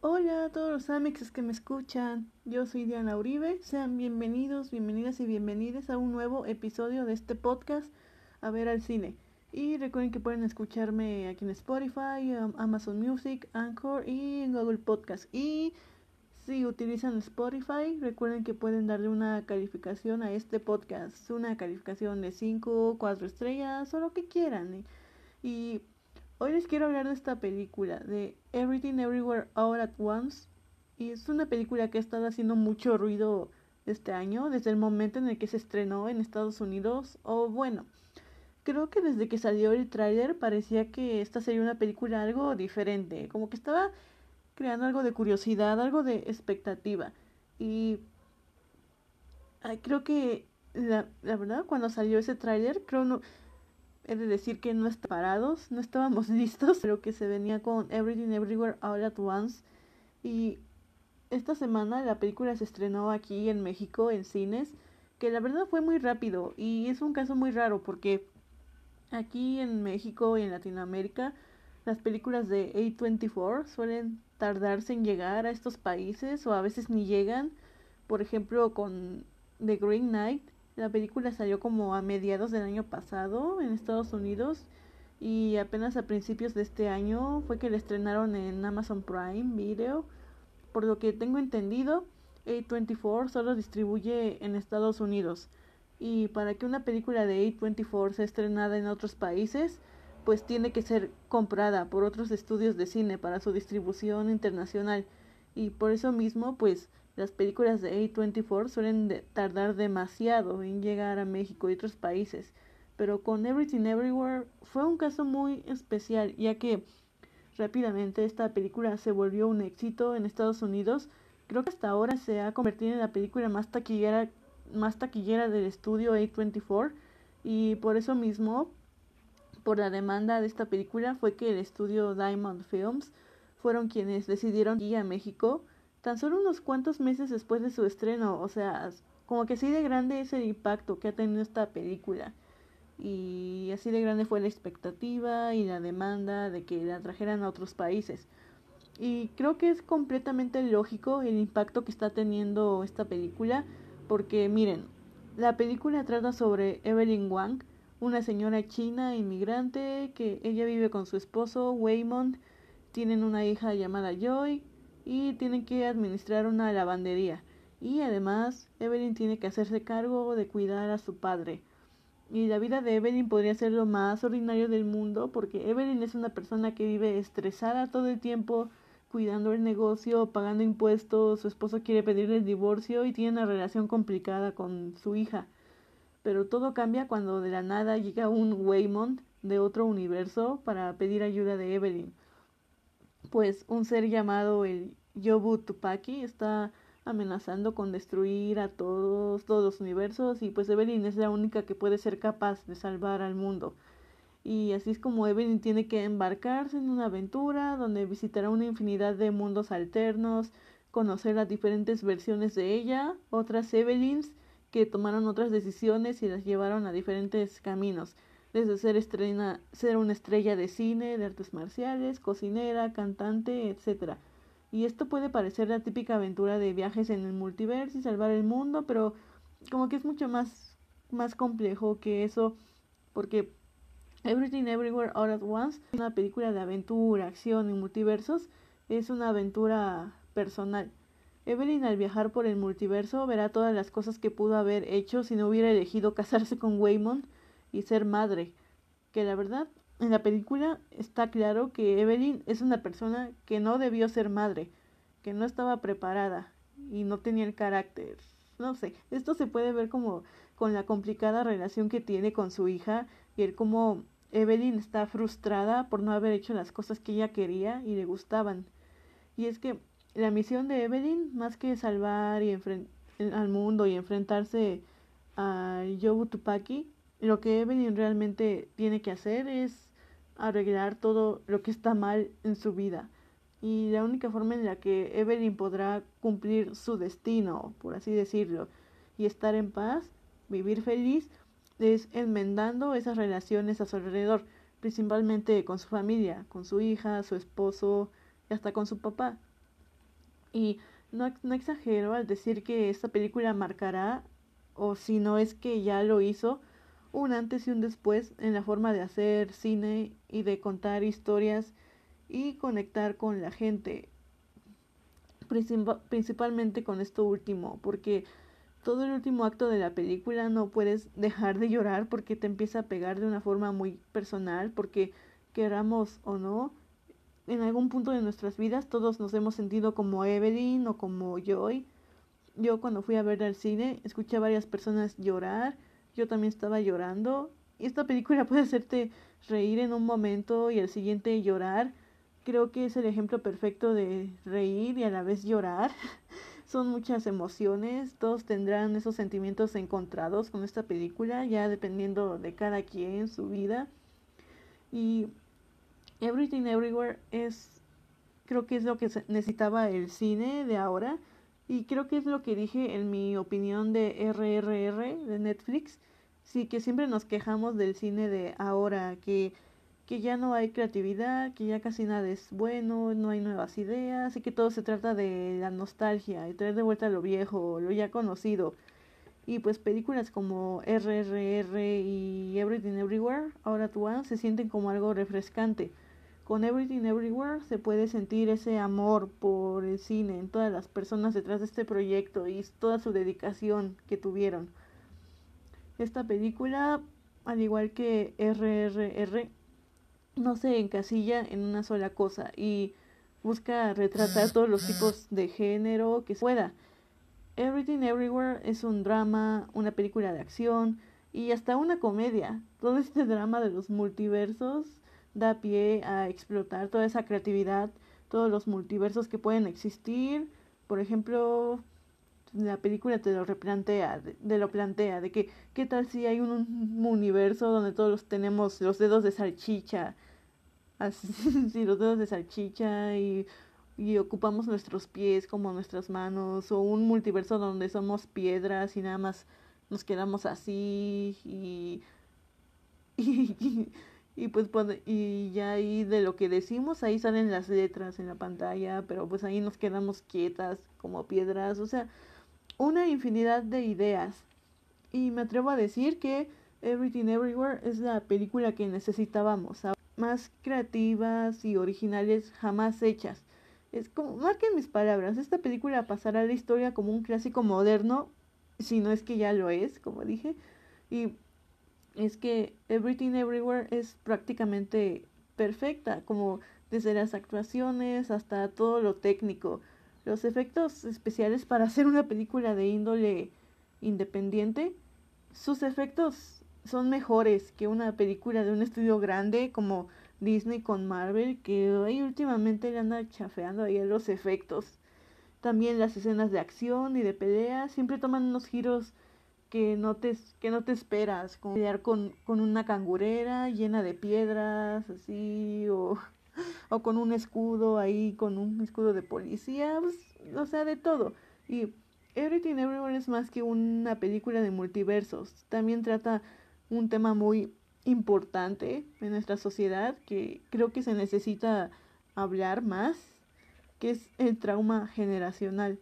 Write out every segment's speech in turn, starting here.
Hola a todos los amixes que me escuchan, yo soy Diana Uribe, sean bienvenidos, bienvenidas y bienvenidas a un nuevo episodio de este podcast A ver al cine. Y recuerden que pueden escucharme aquí en Spotify, Amazon Music, Anchor y en Google Podcast. Y si utilizan Spotify, recuerden que pueden darle una calificación a este podcast, una calificación de 5, 4 estrellas o lo que quieran. Y hoy les quiero hablar de esta película, de Everything Everywhere All at Once. Y es una película que ha estado haciendo mucho ruido este año, desde el momento en el que se estrenó en Estados Unidos. O bueno, creo que desde que salió el tráiler parecía que esta sería una película algo diferente, como que estaba creando algo de curiosidad, algo de expectativa. Y creo que la, la, verdad cuando salió ese tráiler, creo no he de decir que no estábamos parados, no estábamos listos, pero que se venía con Everything Everywhere All at Once y esta semana la película se estrenó aquí en México en cines, que la verdad fue muy rápido y es un caso muy raro porque aquí en México y en Latinoamérica las películas de A24 suelen tardarse en llegar a estos países o a veces ni llegan. Por ejemplo, con The Green Knight, la película salió como a mediados del año pasado en Estados Unidos y apenas a principios de este año fue que la estrenaron en Amazon Prime Video. Por lo que tengo entendido, A24 solo distribuye en Estados Unidos. Y para que una película de A24 sea estrenada en otros países, pues tiene que ser comprada por otros estudios de cine para su distribución internacional y por eso mismo pues las películas de A24 suelen tardar demasiado en llegar a México y otros países pero con Everything Everywhere fue un caso muy especial ya que rápidamente esta película se volvió un éxito en Estados Unidos. Creo que hasta ahora se ha convertido en la película más taquillera más taquillera del estudio A24 y por eso mismo por la demanda de esta película fue que el estudio Diamond Films fueron quienes decidieron ir a México tan solo unos cuantos meses después de su estreno, o sea, como que así de grande es el impacto que ha tenido esta película y así de grande fue la expectativa y la demanda de que la trajeran a otros países. Y creo que es completamente lógico el impacto que está teniendo esta película porque miren, la película trata sobre Evelyn Wang, una señora china inmigrante que ella vive con su esposo Waymond, tienen una hija llamada Joy y tienen que administrar una lavandería. Y además Evelyn tiene que hacerse cargo de cuidar a su padre. Y la vida de Evelyn podría ser lo más ordinario del mundo porque Evelyn es una persona que vive estresada todo el tiempo, cuidando el negocio, pagando impuestos, su esposo quiere pedirle el divorcio y tiene una relación complicada con su hija. Pero todo cambia cuando de la nada llega un Waymond de otro universo para pedir ayuda de Evelyn. Pues un ser llamado el Yobu Tupaki está amenazando con destruir a todos, todos los universos y pues Evelyn es la única que puede ser capaz de salvar al mundo. Y así es como Evelyn tiene que embarcarse en una aventura donde visitará una infinidad de mundos alternos, conocer las diferentes versiones de ella, otras Evelyns que tomaron otras decisiones y las llevaron a diferentes caminos, desde ser, estrena, ser una estrella de cine, de artes marciales, cocinera, cantante, etc. Y esto puede parecer la típica aventura de viajes en el multiverso y salvar el mundo, pero como que es mucho más, más complejo que eso, porque Everything Everywhere All at Once es una película de aventura, acción y multiversos, es una aventura personal Evelyn al viajar por el multiverso verá todas las cosas que pudo haber hecho si no hubiera elegido casarse con Waymond y ser madre. Que la verdad, en la película está claro que Evelyn es una persona que no debió ser madre, que no estaba preparada y no tenía el carácter. No sé, esto se puede ver como con la complicada relación que tiene con su hija y el cómo Evelyn está frustrada por no haber hecho las cosas que ella quería y le gustaban. Y es que la misión de Evelyn, más que salvar y al mundo y enfrentarse a Yobu Tupaki, lo que Evelyn realmente tiene que hacer es arreglar todo lo que está mal en su vida. Y la única forma en la que Evelyn podrá cumplir su destino, por así decirlo, y estar en paz, vivir feliz, es enmendando esas relaciones a su alrededor. principalmente con su familia, con su hija, su esposo y hasta con su papá. Y no, no exagero al decir que esta película marcará, o si no es que ya lo hizo, un antes y un después en la forma de hacer cine y de contar historias y conectar con la gente, principalmente con esto último, porque todo el último acto de la película no puedes dejar de llorar porque te empieza a pegar de una forma muy personal, porque queramos o no, en algún punto de nuestras vidas todos nos hemos sentido como Evelyn o como Joy. Yo cuando fui a ver al cine escuché a varias personas llorar, yo también estaba llorando. Esta película puede hacerte reír en un momento y el siguiente llorar. Creo que es el ejemplo perfecto de reír y a la vez llorar. Son muchas emociones, todos tendrán esos sentimientos encontrados con esta película, ya dependiendo de cada quien, su vida. Y Everything Everywhere es, creo que es lo que necesitaba el cine de ahora. Y creo que es lo que dije en mi opinión de RRR de Netflix. Sí, que siempre nos quejamos del cine de ahora, que, que ya no hay creatividad, que ya casi nada es bueno, no hay nuevas ideas, y que todo se trata de la nostalgia y traer de vuelta lo viejo, lo ya conocido. Y pues películas como RRR y Everything Everywhere, ahora tú se sienten como algo refrescante con Everything Everywhere se puede sentir ese amor por el cine en todas las personas detrás de este proyecto y toda su dedicación que tuvieron. Esta película, al igual que RRR, no se encasilla en una sola cosa y busca retratar todos los tipos de género que pueda. Everything Everywhere es un drama, una película de acción y hasta una comedia. Todo este drama de los multiversos da pie a explotar toda esa creatividad, todos los multiversos que pueden existir. Por ejemplo, la película te lo replantea, de, lo plantea, de que qué tal si hay un, universo donde todos tenemos los dedos de salchicha, así, sí, los dedos de salchicha y, y ocupamos nuestros pies como nuestras manos, o un multiverso donde somos piedras y nada más nos quedamos así y, y y pues y ya ahí de lo que decimos ahí salen las letras en la pantalla pero pues ahí nos quedamos quietas como piedras o sea una infinidad de ideas. Y me atrevo a decir que Everything Everywhere es la película que necesitábamos más creativas y originales jamás hechas. Es como marquen mis palabras esta película pasará a la historia como un clásico moderno si no es que ya lo es como dije. Y es que Everything Everywhere es prácticamente perfecta, como desde las actuaciones hasta todo lo técnico. Los efectos especiales para hacer una película de índole independiente, sus efectos son mejores que una película de un estudio grande como Disney con Marvel, que ahí últimamente le anda chafeando ahí los efectos. También las escenas de acción y de pelea siempre toman unos giros que no te, que no te esperas, como pelear con, con una cangurera llena de piedras, así, o, o con un escudo ahí, con un escudo de policía, pues, o sea, de todo. Y Everything Everywhere es más que una película de multiversos, también trata un tema muy importante en nuestra sociedad que creo que se necesita hablar más, que es el trauma generacional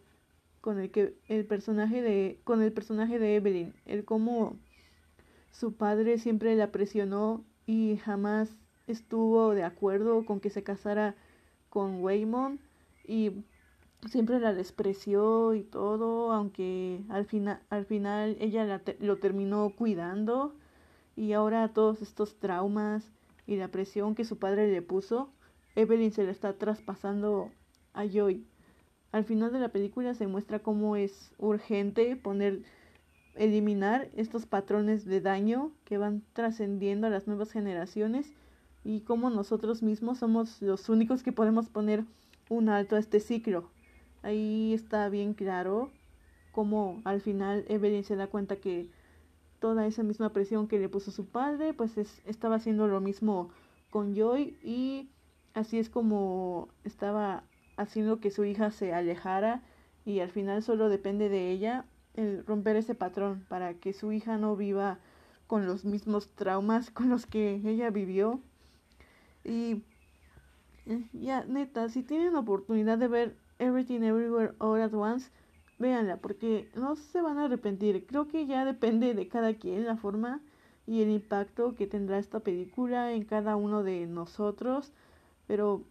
con el que el personaje de con el personaje de Evelyn, el cómo su padre siempre la presionó y jamás estuvo de acuerdo con que se casara con Waymon y siempre la despreció y todo, aunque al final al final ella lo terminó cuidando y ahora todos estos traumas y la presión que su padre le puso, Evelyn se le está traspasando a Joy. Al final de la película se muestra cómo es urgente poner eliminar estos patrones de daño que van trascendiendo a las nuevas generaciones y cómo nosotros mismos somos los únicos que podemos poner un alto a este ciclo. Ahí está bien claro cómo al final Evelyn se da cuenta que toda esa misma presión que le puso su padre, pues estaba haciendo lo mismo con Joy y así es como estaba haciendo que su hija se alejara y al final solo depende de ella el romper ese patrón para que su hija no viva con los mismos traumas con los que ella vivió Y ya, neta, si tienen la oportunidad de ver Everything Everywhere All at Once, véanla, porque no se van a arrepentir. Creo que ya depende de cada quien la forma y el impacto que tendrá esta película en cada uno de nosotros. Pero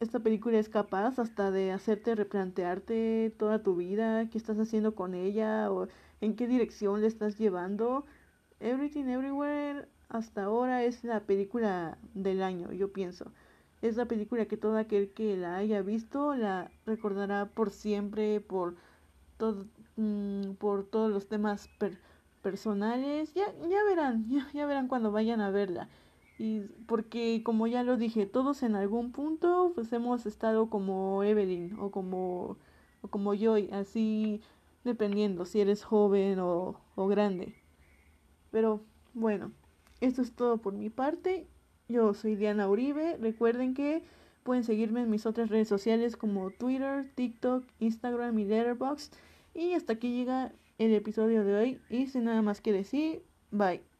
esta película es capaz hasta de hacerte replantearte toda tu vida, qué estás haciendo con ella o en qué dirección le estás llevando. Everything Everywhere hasta ahora es la película del año, yo pienso. Es la película que todo aquel que la haya visto la recordará por siempre, por, todo, mm, por todos los temas personales. Ya, ya verán, ya, ya verán cuando vayan a verla. Y porque como ya lo dije, todos en algún punto pues hemos estado como Evelyn o como, o como Joy, así dependiendo si eres joven o, o grande. Pero bueno, esto es todo por mi parte. Yo soy Diana Uribe. Recuerden que pueden seguirme en mis otras redes sociales como Twitter, TikTok, Instagram y Letterboxd. Y hasta aquí llega el episodio de hoy. Y sin nada más que decir, bye.